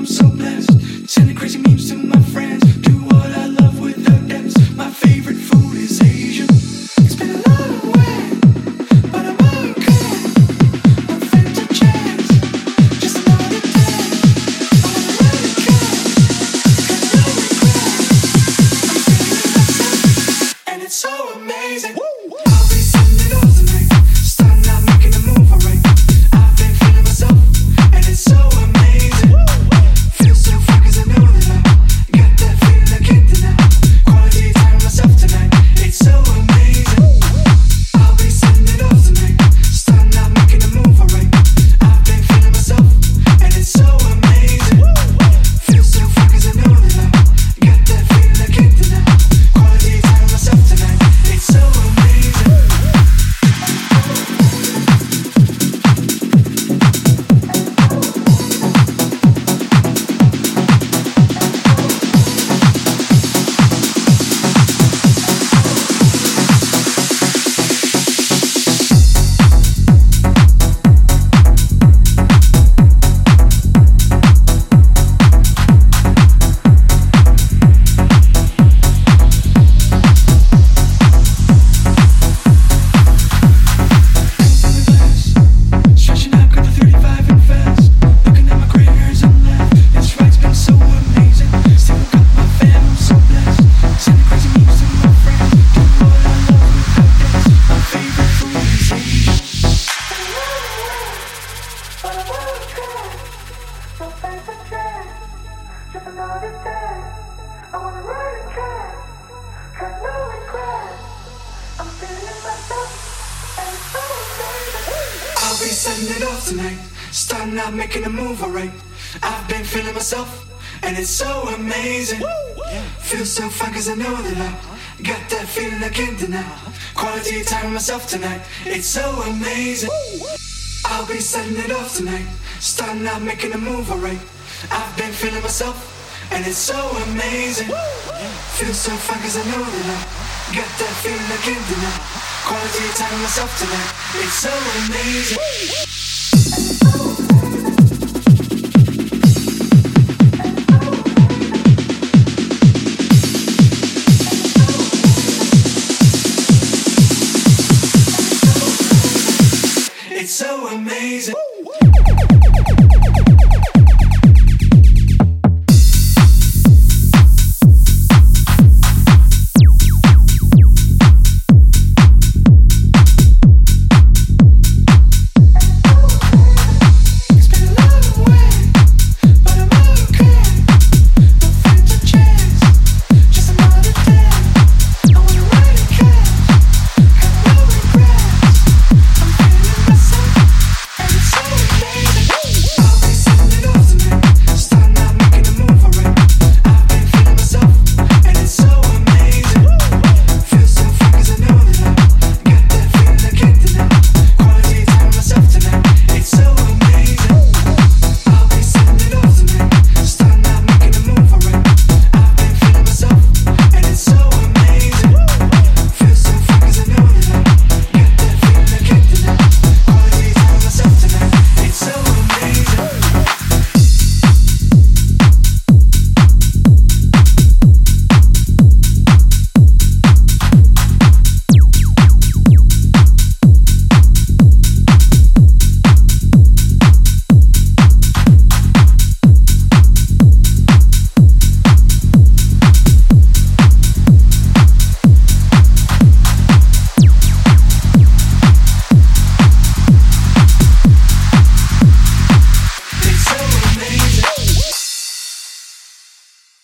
I'm so blessed. Setting it off tonight. Starting out making a move, alright. I've been feeling myself, and it's so amazing. Feel so fine 'cause I know that I got that feeling I can't deny. Quality time with myself tonight. It's so amazing. I'll be setting it off tonight. Starting out making a move, alright. I've been feeling myself, and it's so amazing. Feel so fine 'cause I know that I got that feeling I can't deny. Quality time myself tonight. It's so amazing. It's so amazing.